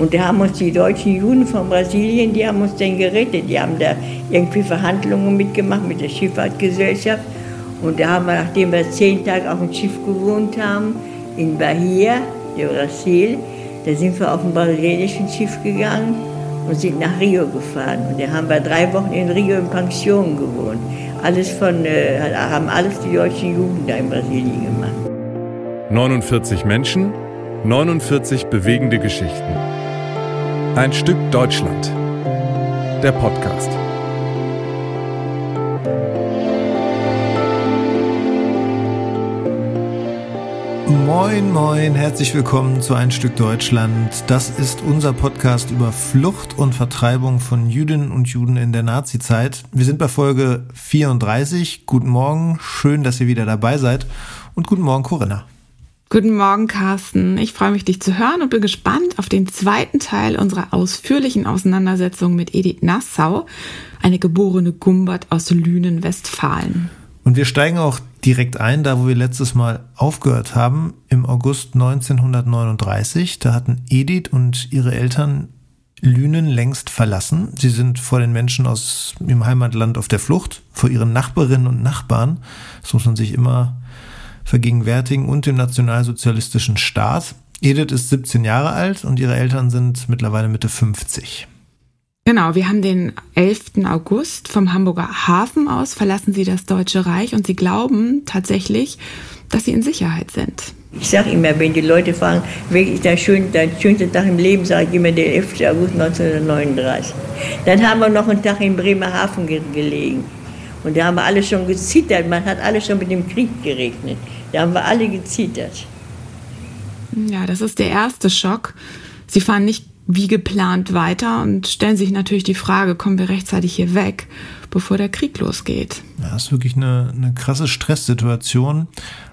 Und da haben uns die deutschen Juden von Brasilien, die haben uns dann gerettet. Die haben da irgendwie Verhandlungen mitgemacht mit der Schifffahrtgesellschaft. Und da haben wir, nachdem wir zehn Tage auf dem Schiff gewohnt haben, in Bahia, de Brasil, da sind wir auf ein brasilianischen Schiff gegangen und sind nach Rio gefahren. Und da haben wir drei Wochen in Rio in Pension gewohnt. Alles von, äh, haben alles die deutschen Juden da in Brasilien gemacht. 49 Menschen, 49 bewegende Geschichten. Ein Stück Deutschland. Der Podcast. Moin, moin, herzlich willkommen zu Ein Stück Deutschland. Das ist unser Podcast über Flucht und Vertreibung von Jüdinnen und Juden in der Nazizeit. Wir sind bei Folge 34. Guten Morgen, schön, dass ihr wieder dabei seid. Und guten Morgen, Corinna. Guten Morgen, Carsten. Ich freue mich, dich zu hören und bin gespannt auf den zweiten Teil unserer ausführlichen Auseinandersetzung mit Edith Nassau, eine geborene Gumbert aus Lünen, Westfalen. Und wir steigen auch direkt ein, da wo wir letztes Mal aufgehört haben, im August 1939. Da hatten Edith und ihre Eltern Lünen längst verlassen. Sie sind vor den Menschen aus ihrem Heimatland auf der Flucht, vor ihren Nachbarinnen und Nachbarn. Das muss man sich immer vergegenwärtigen und dem nationalsozialistischen Staat. Edith ist 17 Jahre alt und ihre Eltern sind mittlerweile Mitte 50. Genau, wir haben den 11. August vom Hamburger Hafen aus verlassen sie das Deutsche Reich und sie glauben tatsächlich, dass sie in Sicherheit sind. Ich sage immer, wenn die Leute fragen, welcher der, schön, der schönste Tag im Leben, sage ich immer der 11. August 1939. Dann haben wir noch einen Tag in Bremerhaven gelegen. Und da haben wir alle schon gezittert. Man hat alle schon mit dem Krieg gerechnet. Da haben wir alle gezittert. Ja, das ist der erste Schock. Sie fahren nicht wie geplant weiter und stellen sich natürlich die Frage, kommen wir rechtzeitig hier weg, bevor der Krieg losgeht. Ja, das ist wirklich eine, eine krasse Stresssituation.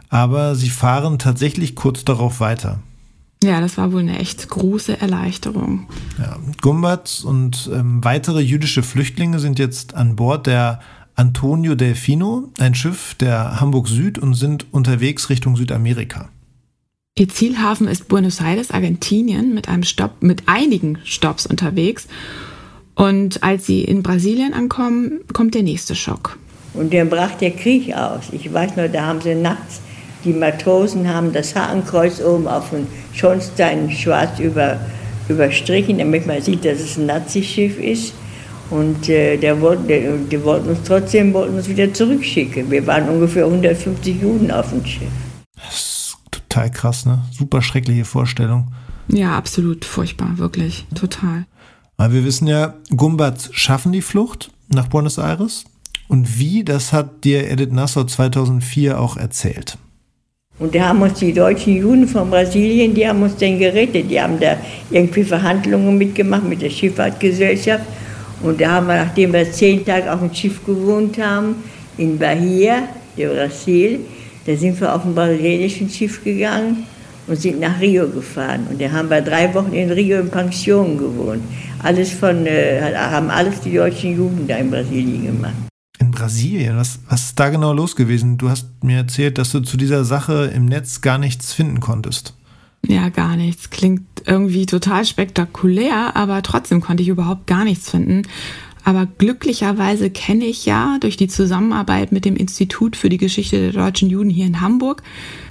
Aber sie fahren tatsächlich kurz darauf weiter. Ja, das war wohl eine echt große Erleichterung. Ja, Gumbert und ähm, weitere jüdische Flüchtlinge sind jetzt an Bord der Antonio Delfino, ein Schiff der Hamburg Süd und sind unterwegs Richtung Südamerika. Ihr Zielhafen ist Buenos Aires, Argentinien, mit einem Stopp, mit einigen Stopps unterwegs. Und als sie in Brasilien ankommen, kommt der nächste Schock. Und dann brach der Krieg aus. Ich weiß noch, da haben sie nachts, die Matrosen haben das Hakenkreuz oben auf dem Schornstein schwarz über, überstrichen, damit man sieht, dass es ein Nazischiff ist. Und äh, der wollte, der, die wollten uns trotzdem wollten uns wieder zurückschicken. Wir waren ungefähr 150 Juden auf dem Schiff. Total krass, ne? Super schreckliche Vorstellung. Ja, absolut furchtbar, wirklich, total. Aber wir wissen ja, Gumbatz schaffen die Flucht nach Buenos Aires. Und wie, das hat dir Edith Nassau 2004 auch erzählt. Und da haben uns die deutschen Juden von Brasilien, die haben uns dann gerettet. Die haben da irgendwie Verhandlungen mitgemacht mit der Schifffahrtgesellschaft. Und da haben wir, nachdem wir zehn Tage auf dem Schiff gewohnt haben, in Bahia, de Brasil, da sind wir auf ein brasilianischen Schiff gegangen und sind nach Rio gefahren. Und da haben wir drei Wochen in Rio in Pension gewohnt. Alles von, äh, haben alles die deutschen Juden da in Brasilien gemacht. In Brasilien? Was, was ist da genau los gewesen? Du hast mir erzählt, dass du zu dieser Sache im Netz gar nichts finden konntest. Ja, gar nichts. Klingt irgendwie total spektakulär, aber trotzdem konnte ich überhaupt gar nichts finden. Aber glücklicherweise kenne ich ja durch die Zusammenarbeit mit dem Institut für die Geschichte der deutschen Juden hier in Hamburg,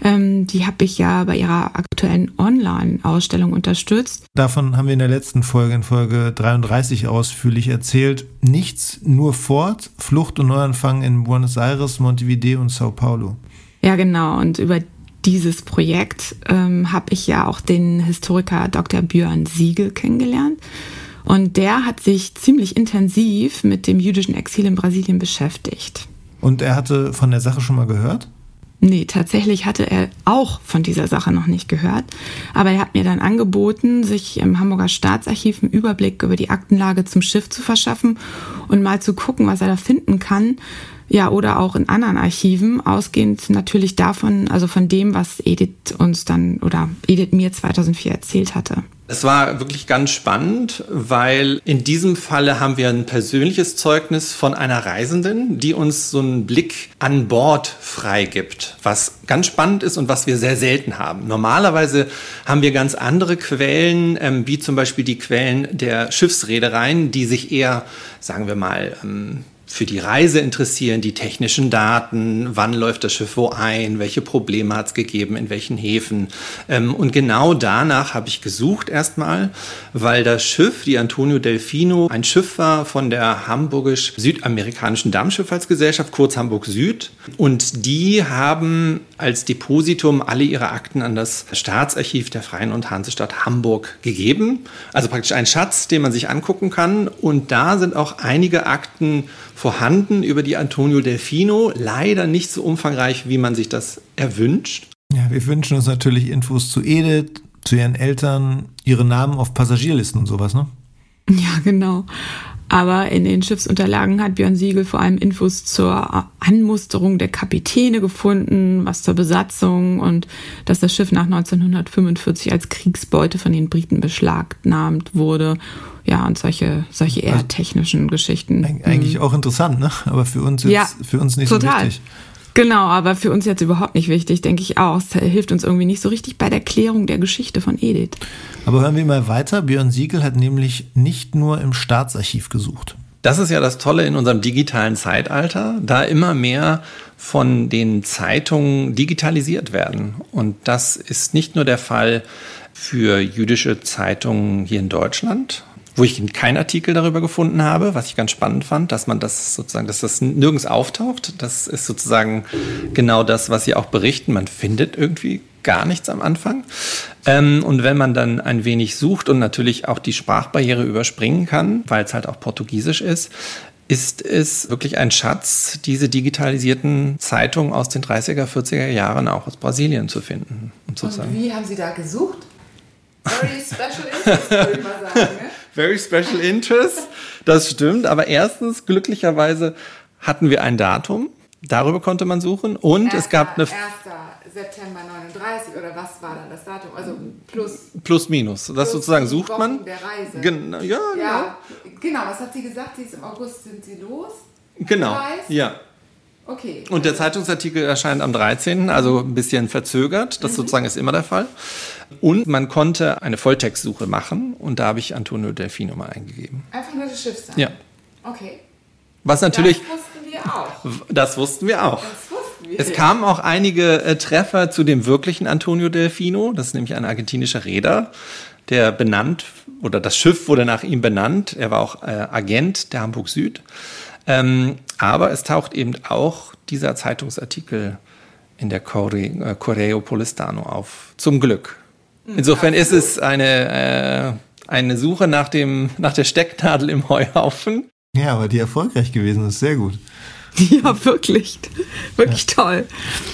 ähm, die habe ich ja bei ihrer aktuellen Online-Ausstellung unterstützt. Davon haben wir in der letzten Folge, in Folge 33 ausführlich erzählt. Nichts, nur fort, Flucht und Neuanfang in Buenos Aires, Montevideo und Sao Paulo. Ja, genau. Und über dieses Projekt ähm, habe ich ja auch den Historiker Dr. Björn Siegel kennengelernt. Und der hat sich ziemlich intensiv mit dem jüdischen Exil in Brasilien beschäftigt. Und er hatte von der Sache schon mal gehört? Nee, tatsächlich hatte er auch von dieser Sache noch nicht gehört. Aber er hat mir dann angeboten, sich im Hamburger Staatsarchiv einen Überblick über die Aktenlage zum Schiff zu verschaffen und mal zu gucken, was er da finden kann. Ja, oder auch in anderen Archiven, ausgehend natürlich davon, also von dem, was Edith uns dann oder Edith mir 2004 erzählt hatte. Es war wirklich ganz spannend, weil in diesem Falle haben wir ein persönliches Zeugnis von einer Reisenden, die uns so einen Blick an Bord freigibt, was ganz spannend ist und was wir sehr selten haben. Normalerweise haben wir ganz andere Quellen, ähm, wie zum Beispiel die Quellen der Schiffsreedereien, die sich eher, sagen wir mal, ähm, für die Reise interessieren, die technischen Daten, wann läuft das Schiff wo ein, welche Probleme hat es gegeben, in welchen Häfen. Ähm, und genau danach habe ich gesucht erstmal, weil das Schiff, die Antonio Delfino, ein Schiff war von der hamburgisch-südamerikanischen Dampfschifffahrtsgesellschaft, kurz Hamburg Süd. Und die haben als Depositum alle ihre Akten an das Staatsarchiv der Freien und Hansestadt Hamburg gegeben. Also praktisch ein Schatz, den man sich angucken kann. Und da sind auch einige Akten vorhanden über die Antonio Delfino. Leider nicht so umfangreich, wie man sich das erwünscht. Ja, wir wünschen uns natürlich Infos zu Edith, zu ihren Eltern, ihre Namen auf Passagierlisten und sowas, ne? Ja, genau. Aber in den Schiffsunterlagen hat Björn Siegel vor allem Infos zur Anmusterung der Kapitäne gefunden, was zur Besatzung und dass das Schiff nach 1945 als Kriegsbeute von den Briten beschlagnahmt wurde. Ja, und solche, solche eher also technischen Geschichten. Eigentlich mhm. auch interessant, ne? Aber für uns jetzt, ja, für uns nicht total. so wichtig. Genau, aber für uns jetzt überhaupt nicht wichtig, denke ich auch. Es hilft uns irgendwie nicht so richtig bei der Klärung der Geschichte von Edith. Aber hören wir mal weiter. Björn Siegel hat nämlich nicht nur im Staatsarchiv gesucht. Das ist ja das Tolle in unserem digitalen Zeitalter, da immer mehr von den Zeitungen digitalisiert werden. Und das ist nicht nur der Fall für jüdische Zeitungen hier in Deutschland, wo ich keinen Artikel darüber gefunden habe, was ich ganz spannend fand, dass man das sozusagen, dass das nirgends auftaucht. Das ist sozusagen genau das, was sie auch berichten. Man findet irgendwie gar nichts am Anfang. Ähm, und wenn man dann ein wenig sucht und natürlich auch die Sprachbarriere überspringen kann, weil es halt auch Portugiesisch ist, ist es wirklich ein Schatz, diese digitalisierten Zeitungen aus den 30er, 40er Jahren auch aus Brasilien zu finden. Und, und wie haben Sie da gesucht? Very special interest, würde ich mal sagen. Ne? Very special interest, das stimmt. Aber erstens, glücklicherweise hatten wir ein Datum. Darüber konnte man suchen. Und Erster, es gab eine. 1. September 39 oder was war dann das Datum? Also plus. Plus minus. Das plus sozusagen sucht Wochen man. Der Reise. Gen ja, ja, ja. Genau, was hat sie gesagt? Sie ist im August sind sie los? Genau. Ja. Okay. Und der Zeitungsartikel erscheint am 13., also ein bisschen verzögert. Das mhm. sozusagen ist immer der Fall. Und man konnte eine Volltextsuche machen und da habe ich Antonio Delfino mal eingegeben. Einfach nur das Schiff Ja. Okay. Was natürlich. Das wussten wir auch. Das wussten wir auch. Das wussten wir. Es kamen auch einige äh, Treffer zu dem wirklichen Antonio Delfino. Das ist nämlich ein argentinischer Reeder, der benannt, oder das Schiff wurde nach ihm benannt. Er war auch äh, Agent der Hamburg Süd. Ähm, aber es taucht eben auch dieser Zeitungsartikel in der Corre, äh, Correo Polistano auf. Zum Glück. Hm, Insofern ist es eine, äh, eine Suche nach, dem, nach der Stecknadel im Heuhaufen. Ja, aber die erfolgreich gewesen ist, sehr gut. Ja, wirklich. Wirklich ja. toll.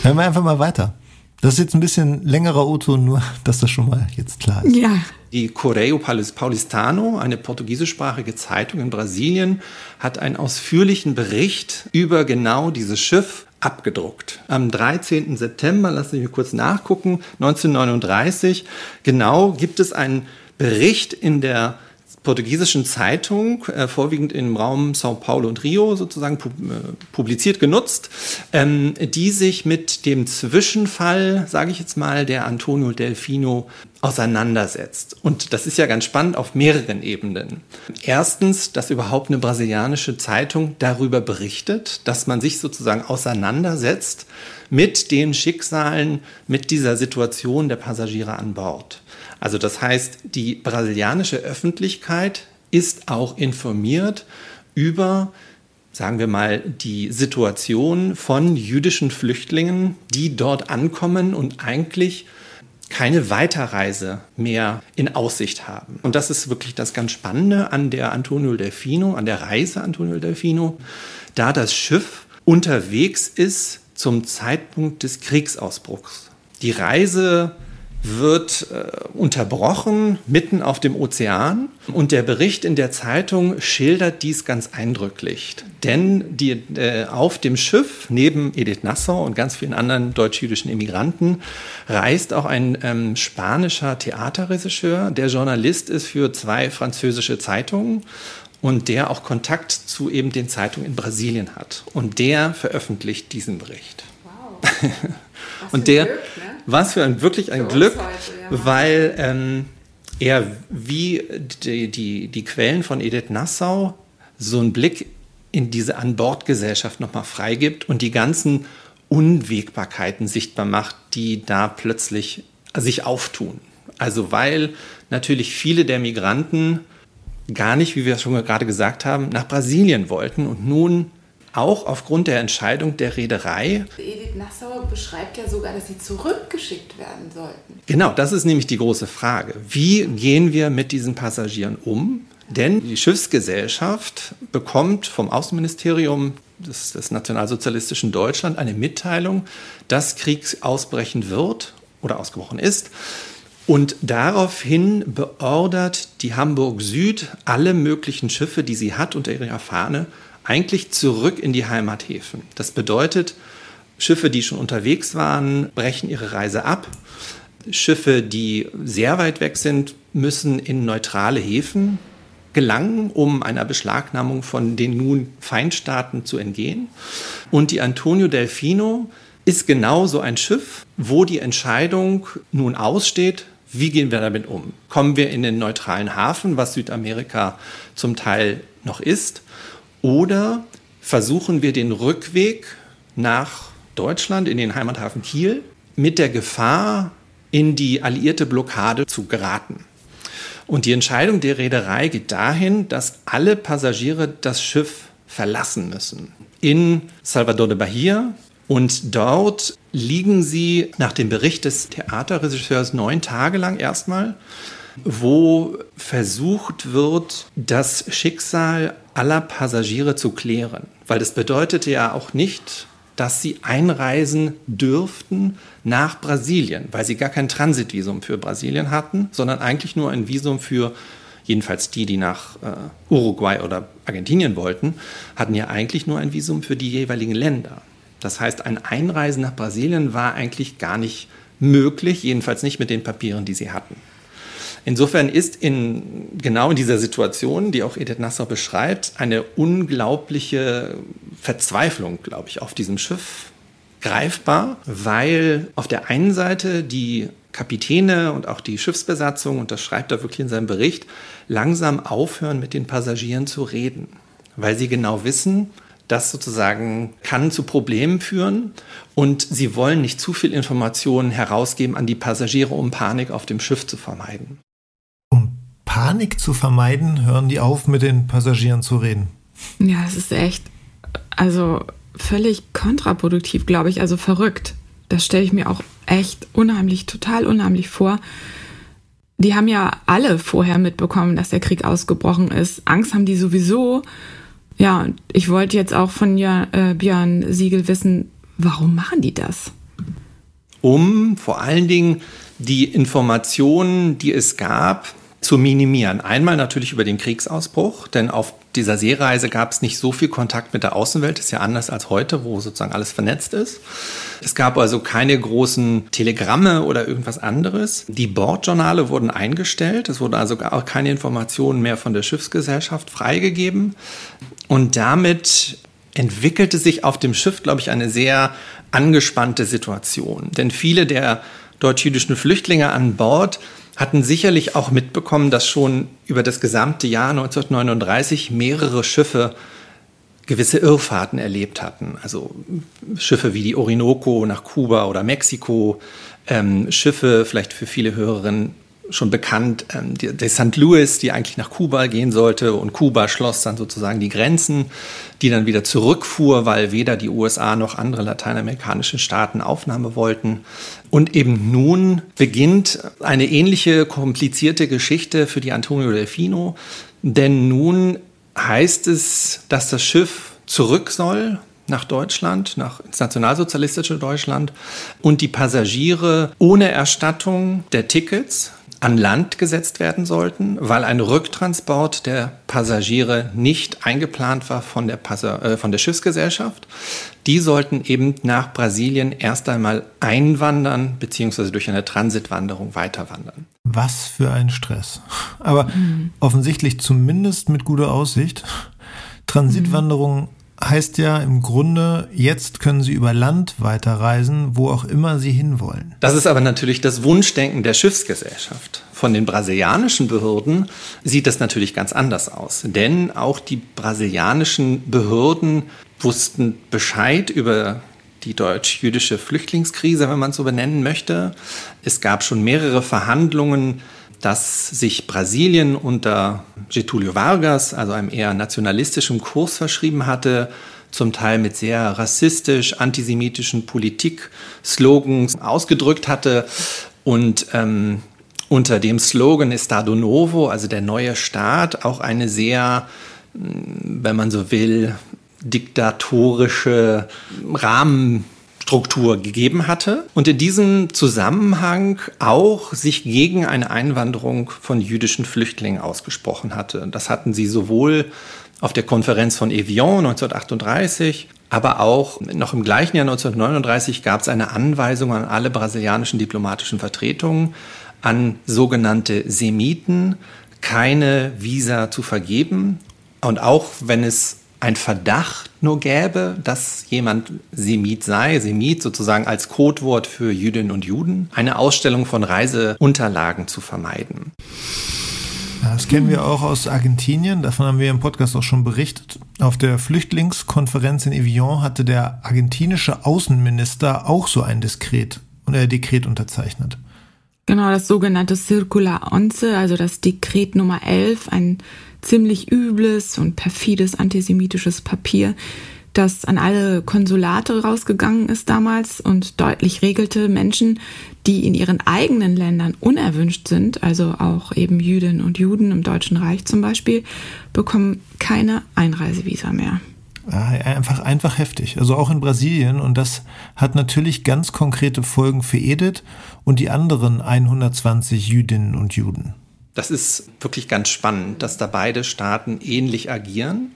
Hören wir einfach mal weiter. Das ist jetzt ein bisschen längerer Otto, nur dass das schon mal jetzt klar ist. Ja. Die Correio Paulistano, eine portugiesischsprachige Zeitung in Brasilien, hat einen ausführlichen Bericht über genau dieses Schiff abgedruckt. Am 13. September, lassen Sie mich kurz nachgucken, 1939, genau gibt es einen Bericht in der portugiesischen Zeitung, äh, vorwiegend im Raum Sao Paulo und Rio sozusagen pub äh, publiziert, genutzt, ähm, die sich mit dem Zwischenfall, sage ich jetzt mal, der Antonio Delfino auseinandersetzt. Und das ist ja ganz spannend auf mehreren Ebenen. Erstens, dass überhaupt eine brasilianische Zeitung darüber berichtet, dass man sich sozusagen auseinandersetzt mit den Schicksalen, mit dieser Situation der Passagiere an Bord. Also das heißt, die brasilianische Öffentlichkeit ist auch informiert über, sagen wir mal, die Situation von jüdischen Flüchtlingen, die dort ankommen und eigentlich keine Weiterreise mehr in Aussicht haben. Und das ist wirklich das ganz Spannende an der Antonio Delfino, an der Reise Antonio Delfino, da das Schiff unterwegs ist zum Zeitpunkt des Kriegsausbruchs. Die Reise wird äh, unterbrochen mitten auf dem Ozean und der Bericht in der Zeitung schildert dies ganz eindrücklich. Denn die, äh, auf dem Schiff neben Edith Nassau und ganz vielen anderen deutsch-jüdischen Immigranten reist auch ein ähm, spanischer Theaterregisseur, der Journalist ist für zwei französische Zeitungen und der auch Kontakt zu eben den Zeitungen in Brasilien hat. Und der veröffentlicht diesen Bericht. Wow. und der, Glück, ne? Was für ein wirklich ein für Glück, heute, ja. weil ähm, er wie die, die, die Quellen von Edith Nassau so einen Blick in diese An-Bord-Gesellschaft nochmal freigibt und die ganzen Unwägbarkeiten sichtbar macht, die da plötzlich sich auftun. Also weil natürlich viele der Migranten gar nicht, wie wir schon gerade gesagt haben, nach Brasilien wollten und nun auch aufgrund der Entscheidung der Reederei. Edith Nassau beschreibt ja sogar, dass sie zurückgeschickt werden sollten. Genau, das ist nämlich die große Frage. Wie gehen wir mit diesen Passagieren um? Denn die Schiffsgesellschaft bekommt vom Außenministerium des, des nationalsozialistischen Deutschland eine Mitteilung, dass Krieg ausbrechen wird oder ausgebrochen ist. Und daraufhin beordert die Hamburg Süd alle möglichen Schiffe, die sie hat unter ihrer Fahne, eigentlich zurück in die Heimathäfen. Das bedeutet, Schiffe, die schon unterwegs waren, brechen ihre Reise ab. Schiffe, die sehr weit weg sind, müssen in neutrale Häfen gelangen, um einer Beschlagnahmung von den nun Feindstaaten zu entgehen. Und die Antonio Delfino ist genau so ein Schiff, wo die Entscheidung nun aussteht, wie gehen wir damit um? Kommen wir in den neutralen Hafen, was Südamerika zum Teil noch ist, oder versuchen wir den Rückweg nach Deutschland in den Heimathafen Kiel mit der Gefahr, in die alliierte Blockade zu geraten? Und die Entscheidung der Reederei geht dahin, dass alle Passagiere das Schiff verlassen müssen. In Salvador de Bahia und dort liegen sie nach dem Bericht des Theaterregisseurs neun Tage lang erstmal, wo versucht wird, das Schicksal aller Passagiere zu klären. Weil das bedeutete ja auch nicht, dass sie einreisen dürften nach Brasilien, weil sie gar kein Transitvisum für Brasilien hatten, sondern eigentlich nur ein Visum für, jedenfalls die, die nach äh, Uruguay oder Argentinien wollten, hatten ja eigentlich nur ein Visum für die jeweiligen Länder. Das heißt, ein Einreisen nach Brasilien war eigentlich gar nicht möglich, jedenfalls nicht mit den Papieren, die sie hatten. Insofern ist in, genau in dieser Situation, die auch Edith Nassau beschreibt, eine unglaubliche Verzweiflung, glaube ich, auf diesem Schiff greifbar, weil auf der einen Seite die Kapitäne und auch die Schiffsbesatzung, und das schreibt er wirklich in seinem Bericht, langsam aufhören, mit den Passagieren zu reden, weil sie genau wissen, das sozusagen kann zu Problemen führen und sie wollen nicht zu viel Informationen herausgeben an die Passagiere, um Panik auf dem Schiff zu vermeiden. Panik zu vermeiden, hören die auf, mit den Passagieren zu reden. Ja, es ist echt, also völlig kontraproduktiv, glaube ich, also verrückt. Das stelle ich mir auch echt unheimlich, total unheimlich vor. Die haben ja alle vorher mitbekommen, dass der Krieg ausgebrochen ist. Angst haben die sowieso. Ja, ich wollte jetzt auch von ja, äh, Björn Siegel wissen, warum machen die das? Um vor allen Dingen die Informationen, die es gab, zu minimieren. Einmal natürlich über den Kriegsausbruch, denn auf dieser Seereise gab es nicht so viel Kontakt mit der Außenwelt, das ist ja anders als heute, wo sozusagen alles vernetzt ist. Es gab also keine großen Telegramme oder irgendwas anderes. Die Bordjournale wurden eingestellt, es wurde also auch keine Informationen mehr von der Schiffsgesellschaft freigegeben. Und damit entwickelte sich auf dem Schiff, glaube ich, eine sehr angespannte Situation. Denn viele der deutsch-jüdischen Flüchtlinge an Bord hatten sicherlich auch mitbekommen, dass schon über das gesamte Jahr 1939 mehrere Schiffe gewisse Irrfahrten erlebt hatten. Also Schiffe wie die Orinoco nach Kuba oder Mexiko, ähm, Schiffe vielleicht für viele Hörerinnen schon bekannt, ähm, die St. Louis, die eigentlich nach Kuba gehen sollte und Kuba schloss dann sozusagen die Grenzen, die dann wieder zurückfuhr, weil weder die USA noch andere lateinamerikanische Staaten Aufnahme wollten. Und eben nun beginnt eine ähnliche komplizierte Geschichte für die Antonio Delfino, denn nun heißt es, dass das Schiff zurück soll nach Deutschland, nach ins nationalsozialistische Deutschland und die Passagiere ohne Erstattung der Tickets an Land gesetzt werden sollten, weil ein Rücktransport der Passagiere nicht eingeplant war von der, Passa äh, von der Schiffsgesellschaft. Die sollten eben nach Brasilien erst einmal einwandern bzw. durch eine Transitwanderung weiterwandern. Was für ein Stress. Aber mhm. offensichtlich zumindest mit guter Aussicht. Transitwanderung heißt ja im Grunde, jetzt können Sie über Land weiterreisen, wo auch immer Sie hinwollen. Das ist aber natürlich das Wunschdenken der Schiffsgesellschaft. Von den brasilianischen Behörden sieht das natürlich ganz anders aus. Denn auch die brasilianischen Behörden wussten Bescheid über die deutsch-jüdische Flüchtlingskrise, wenn man es so benennen möchte. Es gab schon mehrere Verhandlungen dass sich Brasilien unter Getúlio Vargas, also einem eher nationalistischen Kurs verschrieben hatte, zum Teil mit sehr rassistisch, antisemitischen Politik-Slogans ausgedrückt hatte. Und ähm, unter dem Slogan Estado Novo, also der neue Staat, auch eine sehr, wenn man so will, diktatorische Rahmen Struktur gegeben hatte und in diesem Zusammenhang auch sich gegen eine Einwanderung von jüdischen Flüchtlingen ausgesprochen hatte. Das hatten sie sowohl auf der Konferenz von Evian 1938, aber auch noch im gleichen Jahr 1939 gab es eine Anweisung an alle brasilianischen diplomatischen Vertretungen, an sogenannte Semiten keine Visa zu vergeben. Und auch wenn es ein Verdacht nur gäbe, dass jemand Semit sei, Semit sozusagen als Codewort für Jüdinnen und Juden, eine Ausstellung von Reiseunterlagen zu vermeiden. Das kennen wir auch aus Argentinien, davon haben wir im Podcast auch schon berichtet. Auf der Flüchtlingskonferenz in Evian hatte der argentinische Außenminister auch so ein Dekret, äh, Dekret unterzeichnet. Genau, das sogenannte Circular Once, also das Dekret Nummer 11, ein ziemlich übles und perfides antisemitisches Papier, das an alle Konsulate rausgegangen ist damals und deutlich regelte, Menschen, die in ihren eigenen Ländern unerwünscht sind, also auch eben Jüdinnen und Juden im Deutschen Reich zum Beispiel, bekommen keine Einreisevisa mehr. Einfach, einfach heftig. Also auch in Brasilien. Und das hat natürlich ganz konkrete Folgen für Edith und die anderen 120 Jüdinnen und Juden. Das ist wirklich ganz spannend, dass da beide Staaten ähnlich agieren,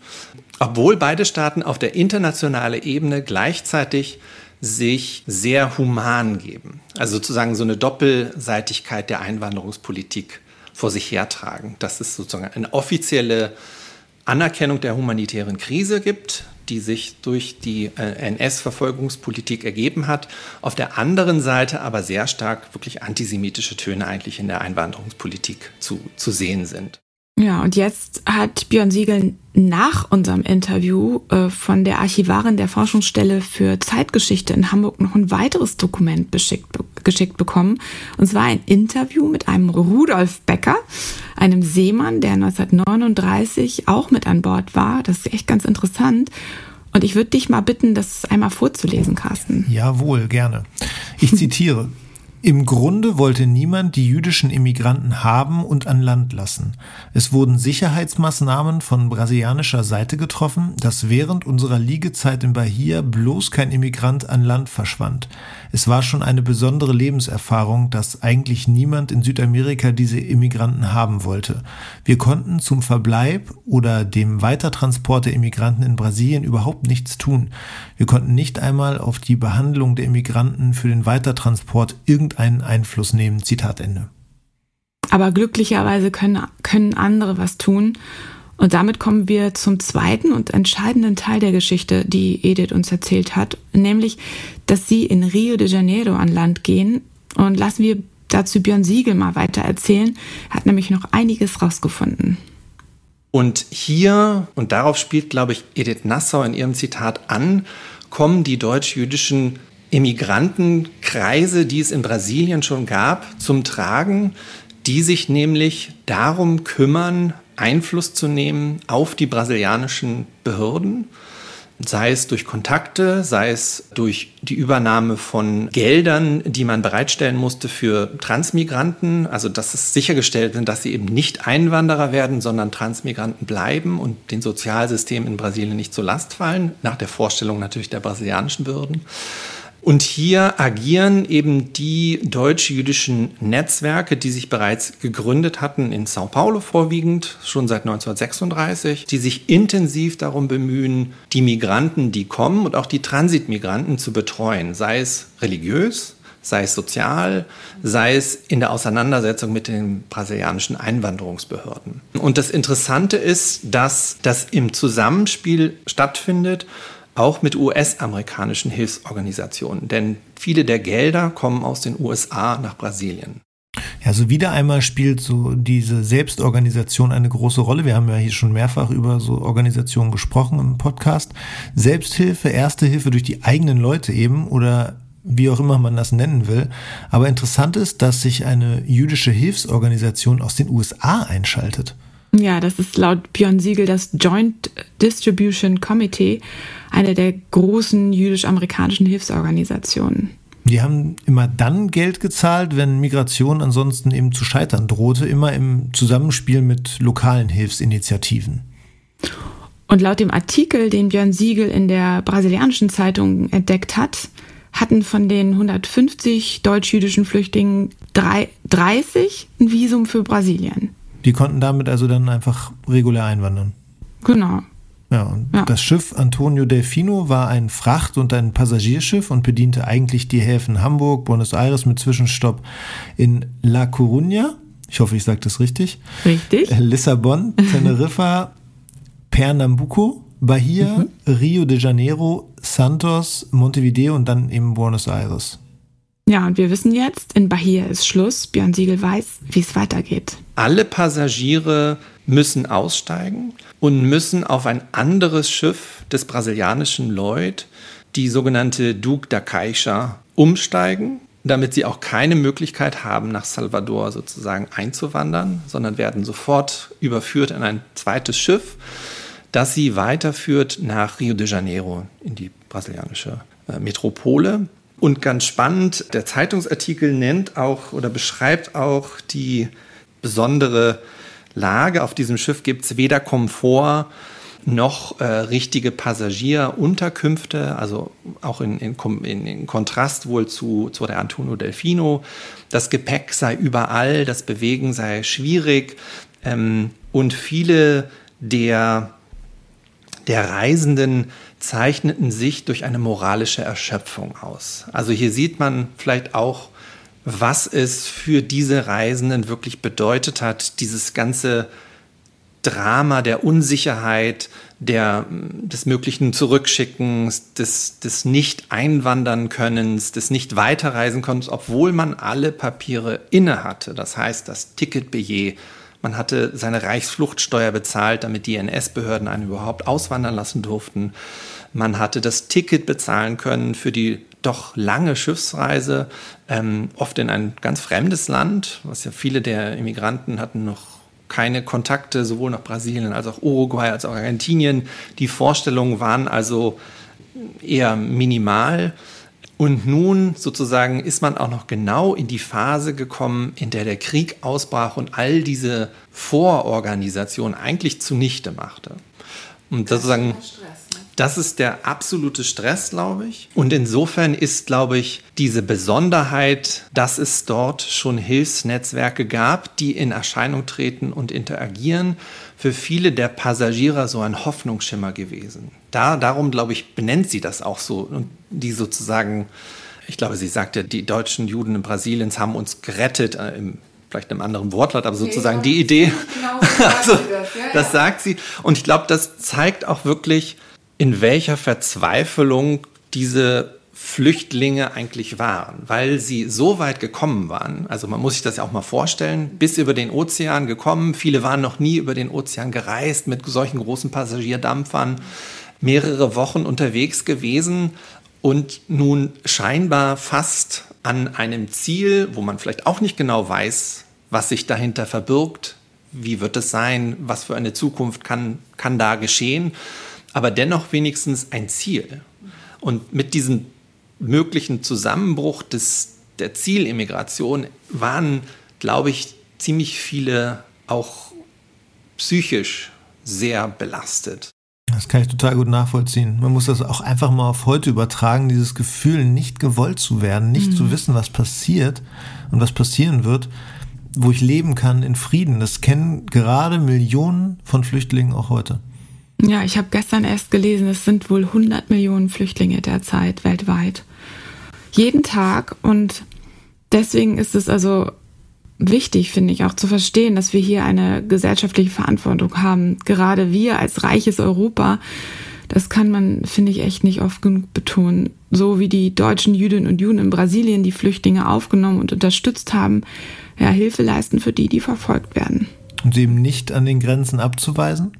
obwohl beide Staaten auf der internationalen Ebene gleichzeitig sich sehr human geben. Also sozusagen so eine Doppelseitigkeit der Einwanderungspolitik vor sich hertragen. Dass es sozusagen eine offizielle Anerkennung der humanitären Krise gibt, die sich durch die äh, NS-Verfolgungspolitik ergeben hat. Auf der anderen Seite aber sehr stark wirklich antisemitische Töne eigentlich in der Einwanderungspolitik zu, zu sehen sind. Ja, und jetzt hat Björn Siegel nach unserem Interview äh, von der Archivarin der Forschungsstelle für Zeitgeschichte in Hamburg noch ein weiteres Dokument beschickt, geschickt bekommen. Und zwar ein Interview mit einem Rudolf Becker, einem Seemann, der 1939 auch mit an Bord war. Das ist echt ganz interessant. Und ich würde dich mal bitten, das einmal vorzulesen, Carsten. Jawohl, gerne. Ich zitiere. Im Grunde wollte niemand die jüdischen Immigranten haben und an Land lassen. Es wurden Sicherheitsmaßnahmen von brasilianischer Seite getroffen, dass während unserer Liegezeit in Bahia bloß kein Immigrant an Land verschwand. Es war schon eine besondere Lebenserfahrung, dass eigentlich niemand in Südamerika diese Immigranten haben wollte. Wir konnten zum Verbleib oder dem Weitertransport der Immigranten in Brasilien überhaupt nichts tun. Wir konnten nicht einmal auf die Behandlung der Immigranten für den Weitertransport irgendeinen Einfluss nehmen. Zitat Ende. Aber glücklicherweise können, können andere was tun. Und damit kommen wir zum zweiten und entscheidenden Teil der Geschichte, die Edith uns erzählt hat, nämlich, dass sie in Rio de Janeiro an Land gehen. Und lassen wir dazu Björn Siegel mal weiter erzählen. Er hat nämlich noch einiges rausgefunden. Und hier, und darauf spielt, glaube ich, Edith Nassau in ihrem Zitat an, kommen die deutsch-jüdischen Immigrantenkreise, die es in Brasilien schon gab, zum Tragen, die sich nämlich darum kümmern, Einfluss zu nehmen auf die brasilianischen Behörden, sei es durch Kontakte, sei es durch die Übernahme von Geldern, die man bereitstellen musste für Transmigranten, also dass es sichergestellt wird, dass sie eben nicht Einwanderer werden, sondern Transmigranten bleiben und den Sozialsystemen in Brasilien nicht zur Last fallen, nach der Vorstellung natürlich der brasilianischen Bürden. Und hier agieren eben die deutsch-jüdischen Netzwerke, die sich bereits gegründet hatten in Sao Paulo vorwiegend, schon seit 1936, die sich intensiv darum bemühen, die Migranten, die kommen und auch die Transitmigranten zu betreuen, sei es religiös, sei es sozial, sei es in der Auseinandersetzung mit den brasilianischen Einwanderungsbehörden. Und das Interessante ist, dass das im Zusammenspiel stattfindet auch mit US-amerikanischen Hilfsorganisationen, denn viele der Gelder kommen aus den USA nach Brasilien. Ja, so wieder einmal spielt so diese Selbstorganisation eine große Rolle. Wir haben ja hier schon mehrfach über so Organisationen gesprochen im Podcast. Selbsthilfe, Erste Hilfe durch die eigenen Leute eben oder wie auch immer man das nennen will. Aber interessant ist, dass sich eine jüdische Hilfsorganisation aus den USA einschaltet. Ja, das ist laut Björn Siegel das Joint Distribution Committee, eine der großen jüdisch-amerikanischen Hilfsorganisationen. Die haben immer dann Geld gezahlt, wenn Migration ansonsten eben zu scheitern drohte, immer im Zusammenspiel mit lokalen Hilfsinitiativen. Und laut dem Artikel, den Björn Siegel in der brasilianischen Zeitung entdeckt hat, hatten von den 150 deutsch-jüdischen Flüchtlingen 30 ein Visum für Brasilien. Die konnten damit also dann einfach regulär einwandern. Genau. Ja, und ja. das Schiff Antonio Delfino war ein Fracht- und ein Passagierschiff und bediente eigentlich die Häfen Hamburg, Buenos Aires mit Zwischenstopp in La Coruña. Ich hoffe, ich sage das richtig. Richtig. Lissabon, Teneriffa, Pernambuco, Bahia, mhm. Rio de Janeiro, Santos, Montevideo und dann eben Buenos Aires. Ja, und wir wissen jetzt, in Bahia ist Schluss. Björn Siegel weiß, wie es weitergeht. Alle Passagiere müssen aussteigen und müssen auf ein anderes Schiff des brasilianischen Lloyd, die sogenannte Duke da Caixa, umsteigen, damit sie auch keine Möglichkeit haben, nach Salvador sozusagen einzuwandern, sondern werden sofort überführt in ein zweites Schiff, das sie weiterführt nach Rio de Janeiro in die brasilianische äh, Metropole. Und ganz spannend, der Zeitungsartikel nennt auch oder beschreibt auch die besondere Lage. Auf diesem Schiff gibt es weder Komfort noch äh, richtige Passagierunterkünfte, also auch in, in, in, Kontrast wohl zu, zu der Antonio Delfino. Das Gepäck sei überall, das Bewegen sei schwierig ähm, und viele der, der Reisenden zeichneten sich durch eine moralische Erschöpfung aus. Also hier sieht man vielleicht auch, was es für diese Reisenden wirklich bedeutet hat, dieses ganze Drama der Unsicherheit, der, des möglichen Zurückschickens, des, des Nicht-Einwandern-Könnens, des Nicht-Weiterreisen-Könnens, obwohl man alle Papiere inne hatte. Das heißt, das Ticketbillet, man hatte seine Reichsfluchtsteuer bezahlt, damit die NS-Behörden einen überhaupt auswandern lassen durften. Man hatte das Ticket bezahlen können für die doch lange Schiffsreise, ähm, oft in ein ganz fremdes Land, was ja viele der Immigranten hatten noch keine Kontakte, sowohl nach Brasilien als auch Uruguay als auch Argentinien. Die Vorstellungen waren also eher minimal. Und nun sozusagen ist man auch noch genau in die Phase gekommen, in der der Krieg ausbrach und all diese Vororganisation eigentlich zunichte machte. Und sozusagen das ist der absolute Stress, glaube ich. Und insofern ist, glaube ich, diese Besonderheit, dass es dort schon Hilfsnetzwerke gab, die in Erscheinung treten und interagieren, für viele der Passagiere so ein Hoffnungsschimmer gewesen. Da, darum, glaube ich, benennt sie das auch so. Und die sozusagen, ich glaube, sie sagte, die deutschen Juden in Brasiliens haben uns gerettet, äh, im vielleicht einem anderen Wortlaut, aber sozusagen die Idee. Genau, also, das, ja, das sagt sie. Und ich glaube, das zeigt auch wirklich, in welcher Verzweiflung diese Flüchtlinge eigentlich waren, weil sie so weit gekommen waren. Also man muss sich das ja auch mal vorstellen, bis über den Ozean gekommen. Viele waren noch nie über den Ozean gereist mit solchen großen Passagierdampfern, mehrere Wochen unterwegs gewesen und nun scheinbar fast an einem Ziel, wo man vielleicht auch nicht genau weiß, was sich dahinter verbirgt, wie wird es sein, was für eine Zukunft kann, kann da geschehen. Aber dennoch wenigstens ein Ziel. Und mit diesem möglichen Zusammenbruch des, der Zielimmigration waren, glaube ich, ziemlich viele auch psychisch sehr belastet. Das kann ich total gut nachvollziehen. Man muss das auch einfach mal auf heute übertragen, dieses Gefühl, nicht gewollt zu werden, nicht mhm. zu wissen, was passiert und was passieren wird, wo ich leben kann in Frieden. Das kennen gerade Millionen von Flüchtlingen auch heute. Ja, ich habe gestern erst gelesen, es sind wohl 100 Millionen Flüchtlinge derzeit weltweit. Jeden Tag und deswegen ist es also wichtig, finde ich, auch zu verstehen, dass wir hier eine gesellschaftliche Verantwortung haben. Gerade wir als reiches Europa, das kann man, finde ich, echt nicht oft genug betonen. So wie die deutschen Jüdinnen und Juden in Brasilien die Flüchtlinge aufgenommen und unterstützt haben, ja, Hilfe leisten für die, die verfolgt werden. Und sie eben nicht an den Grenzen abzuweisen?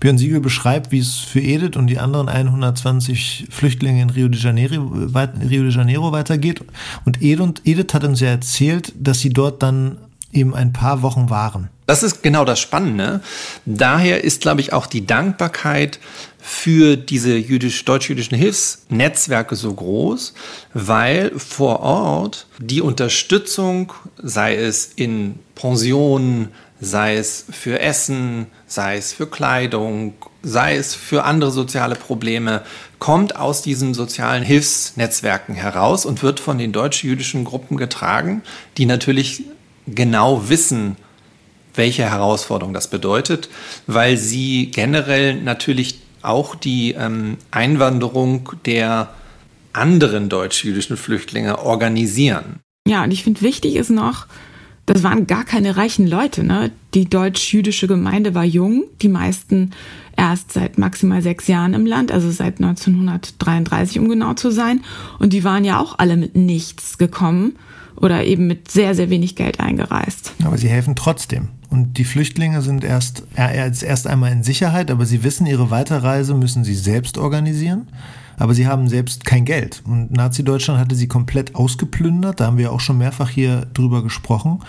Björn Siegel beschreibt, wie es für Edith und die anderen 120 Flüchtlinge in Rio de Janeiro, Rio de Janeiro weitergeht. Und Edith hat uns ja erzählt, dass sie dort dann eben ein paar Wochen waren. Das ist genau das Spannende. Daher ist, glaube ich, auch die Dankbarkeit für diese jüdisch, deutsch-jüdischen Hilfsnetzwerke so groß, weil vor Ort die Unterstützung, sei es in Pensionen, sei es für Essen, sei es für Kleidung, sei es für andere soziale Probleme, kommt aus diesen sozialen Hilfsnetzwerken heraus und wird von den deutsch-jüdischen Gruppen getragen, die natürlich genau wissen, welche Herausforderung das bedeutet, weil sie generell natürlich auch die ähm, Einwanderung der anderen deutsch-jüdischen Flüchtlinge organisieren. Ja, und ich finde wichtig ist noch, das waren gar keine reichen Leute. Ne? Die deutsch-jüdische Gemeinde war jung, die meisten erst seit maximal sechs Jahren im Land, also seit 1933, um genau zu sein. Und die waren ja auch alle mit nichts gekommen oder eben mit sehr, sehr wenig Geld eingereist. Aber sie helfen trotzdem. Und die Flüchtlinge sind erst, erst einmal in Sicherheit, aber sie wissen, ihre Weiterreise müssen sie selbst organisieren aber sie haben selbst kein Geld. Und Nazi-Deutschland hatte sie komplett ausgeplündert, da haben wir auch schon mehrfach hier drüber gesprochen.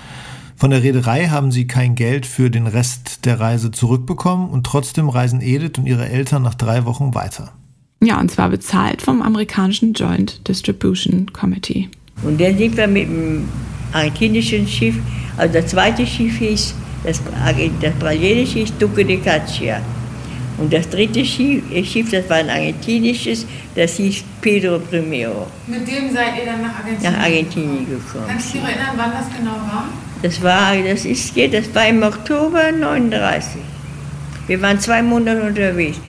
Von der Reederei haben sie kein Geld für den Rest der Reise zurückbekommen und trotzdem reisen Edith und ihre Eltern nach drei Wochen weiter. Ja, und zwar bezahlt vom amerikanischen Joint Distribution Committee. Und dann sind wir mit dem argentinischen Schiff, also das zweite Schiff hieß, das, das brasilianische hieß Duque de Cacia. Und das dritte Schiff, das war ein argentinisches, das hieß Pedro Primero. Mit dem seid ihr dann nach Argentinien, nach Argentinien gekommen? Kannst du dich erinnern, wann das genau war? Das war, das ist, das war im Oktober 39. Wir waren zwei Monate unterwegs.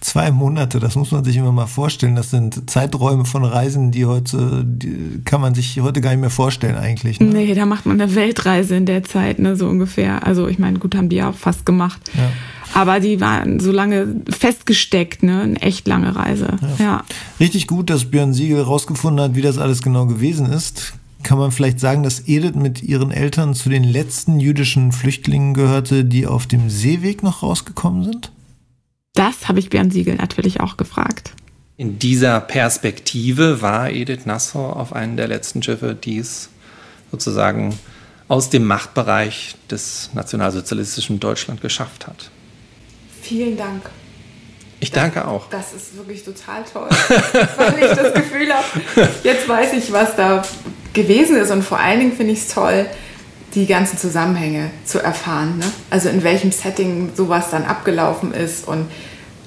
Zwei Monate, das muss man sich immer mal vorstellen. Das sind Zeiträume von Reisen, die heute, die kann man sich heute gar nicht mehr vorstellen eigentlich. Ne? Nee, da macht man eine Weltreise in der Zeit, ne, so ungefähr. Also ich meine, gut, haben die auch fast gemacht. Ja. Aber die waren so lange festgesteckt, ne? Eine echt lange Reise. Ja. ja. Richtig gut, dass Björn Siegel rausgefunden hat, wie das alles genau gewesen ist. Kann man vielleicht sagen, dass Edith mit ihren Eltern zu den letzten jüdischen Flüchtlingen gehörte, die auf dem Seeweg noch rausgekommen sind? Das habe ich Björn Siegel natürlich auch gefragt. In dieser Perspektive war Edith Nassau auf einem der letzten Schiffe, die es sozusagen aus dem Machtbereich des nationalsozialistischen Deutschland geschafft hat. Vielen Dank. Ich danke auch. Das ist wirklich total toll, weil ich das Gefühl habe, jetzt weiß ich, was da gewesen ist. Und vor allen Dingen finde ich es toll, die ganzen Zusammenhänge zu erfahren. Ne? Also in welchem Setting sowas dann abgelaufen ist und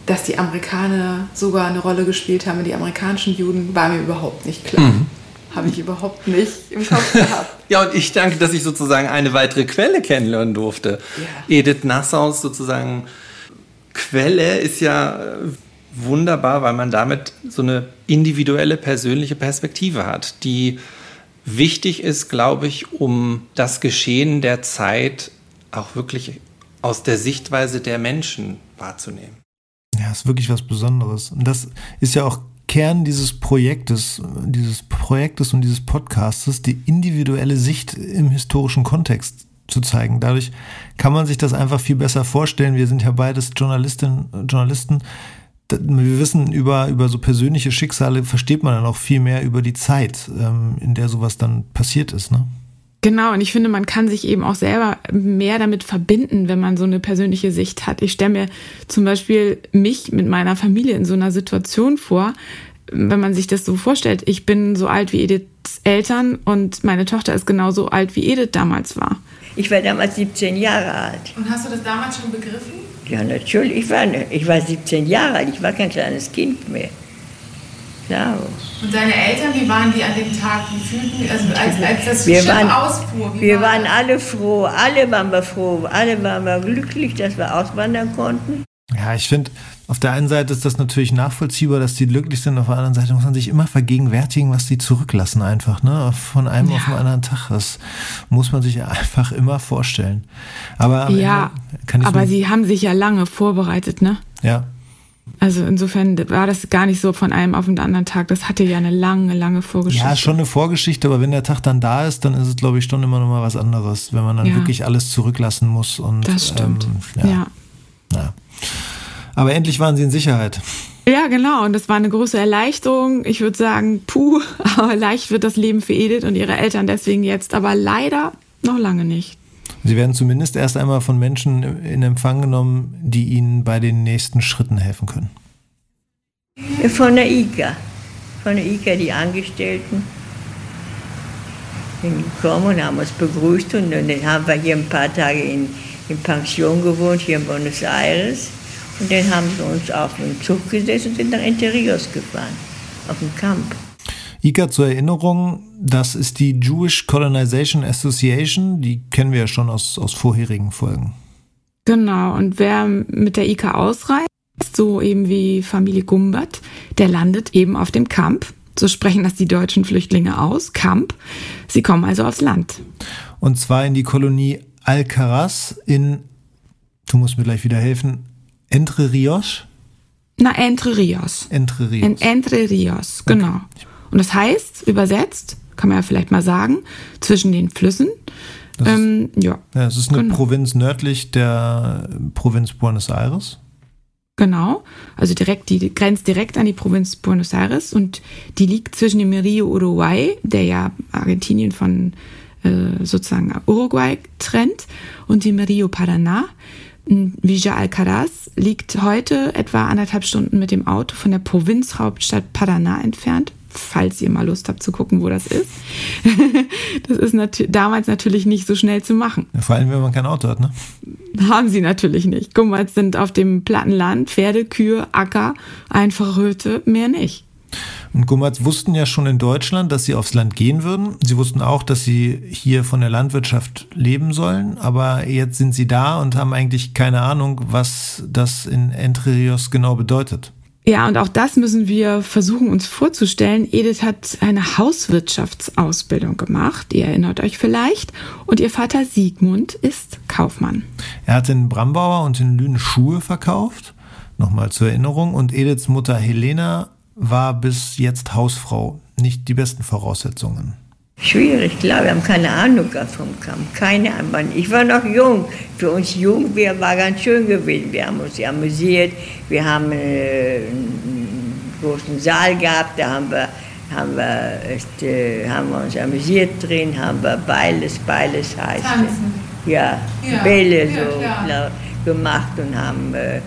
dass die Amerikaner sogar eine Rolle gespielt haben, die amerikanischen Juden, war mir überhaupt nicht klar. Mhm. Habe ich überhaupt nicht im Kopf gehabt. ja, und ich danke, dass ich sozusagen eine weitere Quelle kennenlernen durfte. Ja. Edith Nassaus sozusagen Quelle ist ja äh, wunderbar, weil man damit so eine individuelle, persönliche Perspektive hat, die wichtig ist, glaube ich, um das Geschehen der Zeit auch wirklich aus der Sichtweise der Menschen wahrzunehmen. Ja, ist wirklich was Besonderes. Und das ist ja auch Kern dieses Projektes, dieses Projektes und dieses Podcastes, die individuelle Sicht im historischen Kontext zu zeigen. Dadurch kann man sich das einfach viel besser vorstellen. Wir sind ja beides Journalistinnen, Journalisten. Wir wissen über, über so persönliche Schicksale versteht man dann auch viel mehr über die Zeit, ähm, in der sowas dann passiert ist. Ne? Genau, und ich finde, man kann sich eben auch selber mehr damit verbinden, wenn man so eine persönliche Sicht hat. Ich stelle mir zum Beispiel mich mit meiner Familie in so einer Situation vor, wenn man sich das so vorstellt. Ich bin so alt wie Ediths Eltern und meine Tochter ist genauso alt wie Edith damals war. Ich war damals 17 Jahre alt. Und hast du das damals schon begriffen? Ja, natürlich. Ich war, ich war 17 Jahre alt. Ich war kein kleines Kind mehr. Klar. Und deine Eltern, wie waren die an dem Tag? Wie fühlten also als, als das Wir Schiff waren- ausfuhr? Wie Wir war waren das? alle froh, alle waren wir froh, alle waren wir glücklich, dass wir auswandern konnten. Ja, ich finde, auf der einen Seite ist das natürlich nachvollziehbar, dass die glücklich sind. Auf der anderen Seite muss man sich immer vergegenwärtigen, was die zurücklassen einfach, ne? Von einem auf den anderen Tag. Das muss man sich einfach immer vorstellen. Aber Ja, Ende kann ich aber sie haben sich ja lange vorbereitet, ne? ja, Also insofern war das gar nicht so von einem auf den anderen Tag. Das hatte ja eine lange, lange Vorgeschichte. Ja, schon eine Vorgeschichte, aber wenn der Tag dann da ist, dann ist es, glaube ich, schon immer noch mal was anderes, wenn man dann Ja. wirklich alles zurücklassen muss. Und, Das stimmt. Ähm, ja, ja. ja. Aber endlich waren sie in Sicherheit. Ja, genau. Und das war eine große Erleichterung. Ich würde sagen, puh, aber leicht wird das Leben für Edith und ihre Eltern deswegen jetzt, aber leider noch lange nicht. Sie werden zumindest erst einmal von Menschen in Empfang genommen, die ihnen bei den nächsten Schritten helfen können. Von der ICA. Von der ICA, die Angestellten. Sind gekommen und haben uns begrüßt und dann haben wir hier ein paar Tage in, in Pension gewohnt, hier in Buenos Aires. Und dann haben sie uns auf den Zug gesetzt und sind nach Entre Rios gefahren, auf dem Camp. ICA zur Erinnerung, das ist die Jewish Colonization Association, die kennen wir ja schon aus, aus vorherigen Folgen. Genau. Und wer mit der IK ausreist, so eben wie Familie Gumbert, der landet eben auf dem Camp. So sprechen das die deutschen Flüchtlinge aus. Camp. Sie kommen also aufs Land. Und zwar in die Kolonie Alcaraz in, du musst mir gleich wieder helfen, Entre Rios? Na, Entre Rios. Entre Rios. In Entre Rios, genau. Und das heißt, übersetzt, kann man ja vielleicht mal sagen, zwischen den Flüssen. Ähm, ja, ja, es ist eine Genau. Provinz nördlich der Provinz Buenos Aires. genau. Also direkt, die grenzt direkt an die Provinz Buenos Aires und die liegt zwischen dem Rio Uruguay, der ja Argentinien von äh, sozusagen Uruguay trennt, und dem Rio Paraná. Villa Alcaraz liegt heute etwa anderthalb Stunden mit dem Auto von der Provinzhauptstadt Paraná entfernt, falls ihr mal Lust habt zu gucken, wo das ist. das ist nat damals natürlich nicht so schnell zu machen. Ja, vor allem, wenn man kein Auto hat, ne? Haben sie natürlich nicht. Guck mal, es sind auf dem platten Land Pferde, Kühe, Acker, einfache Hütte, mehr nicht. Und Gummerz wussten ja schon in Deutschland, dass sie aufs Land gehen würden. Sie wussten auch, dass sie hier von der Landwirtschaft leben sollen. Aber jetzt sind sie da und haben eigentlich keine Ahnung, was das in Entre Rios genau bedeutet. Ja, und auch das müssen wir versuchen uns vorzustellen. Edith hat eine Hauswirtschaftsausbildung gemacht, ihr erinnert euch vielleicht. Und ihr Vater Siegmund ist Kaufmann. Er hat in Brambauer und in Lünen Schuhe verkauft. Nochmal zur Erinnerung. Und Ediths Mutter Helena war bis jetzt Hausfrau. Nicht die besten Voraussetzungen. Schwierig, klar, wir haben keine Ahnung vom Kampf, keine Ahnung. Ich war noch jung, für uns jung wir war ganz schön gewesen. Wir haben uns amüsiert, wir haben äh, einen großen Saal gehabt, da haben wir, haben wir, äh, haben wir uns amüsiert drin, haben wir Beiles, Beiles heißt. Tanzen. Ja, Ja, Bälle ja, so klar. klar, gemacht und haben äh,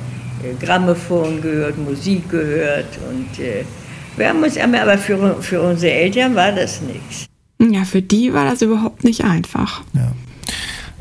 Grammophon gehört, Musik gehört und äh, wir haben uns aber für, für unsere Eltern war das nichts. Ja, für die war das überhaupt nicht einfach. Ja.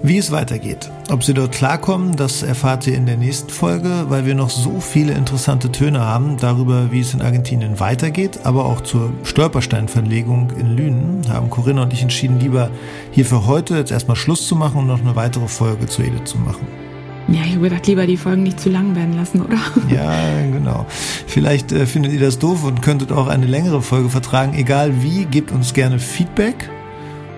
Wie es weitergeht, ob sie dort klarkommen, das erfahrt ihr in der nächsten Folge, weil wir noch so viele interessante Töne haben darüber, wie es in Argentinien weitergeht, aber auch zur Stolpersteinverlegung in Lünen haben Corinna und ich entschieden, lieber hier für heute jetzt erstmal Schluss zu machen und noch eine weitere Folge zu Edith zu machen. Ja, ich habe gedacht, lieber die Folgen nicht zu lang werden lassen, oder? Ja, genau. Vielleicht äh, findet ihr das doof und könntet auch eine längere Folge vertragen. Egal wie, gebt uns gerne Feedback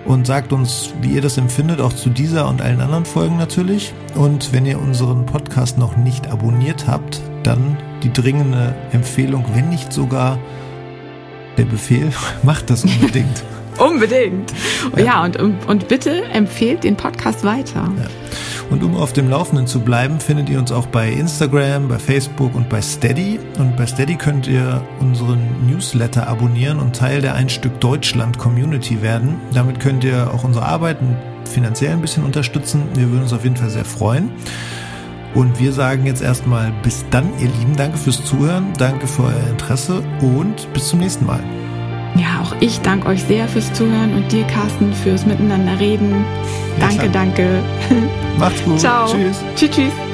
und sagt uns, wie ihr das empfindet, auch zu dieser und allen anderen Folgen natürlich. Und wenn ihr unseren Podcast noch nicht abonniert habt, dann die dringende Empfehlung, wenn nicht sogar der Befehl, macht das unbedingt. Unbedingt. Ja, und, und, und bitte empfehlt den Podcast weiter. Und um auf dem Laufenden zu bleiben, findet ihr uns auch bei Instagram, bei Facebook und bei Steady. Und bei Steady könnt ihr unseren Newsletter abonnieren und Teil der Ein Stück Deutschland Community werden. Damit könnt ihr auch unsere Arbeiten finanziell ein bisschen unterstützen. Wir würden uns auf jeden Fall sehr freuen. Und wir sagen jetzt erstmal bis dann, ihr Lieben. Danke fürs Zuhören, danke für euer Interesse und bis zum nächsten Mal. Ja, auch ich danke euch sehr fürs Zuhören und dir, Carsten, fürs Miteinander reden. Ja, danke, klar. danke. Macht's gut. Ciao. Tschüss. Tschüss, tschüss.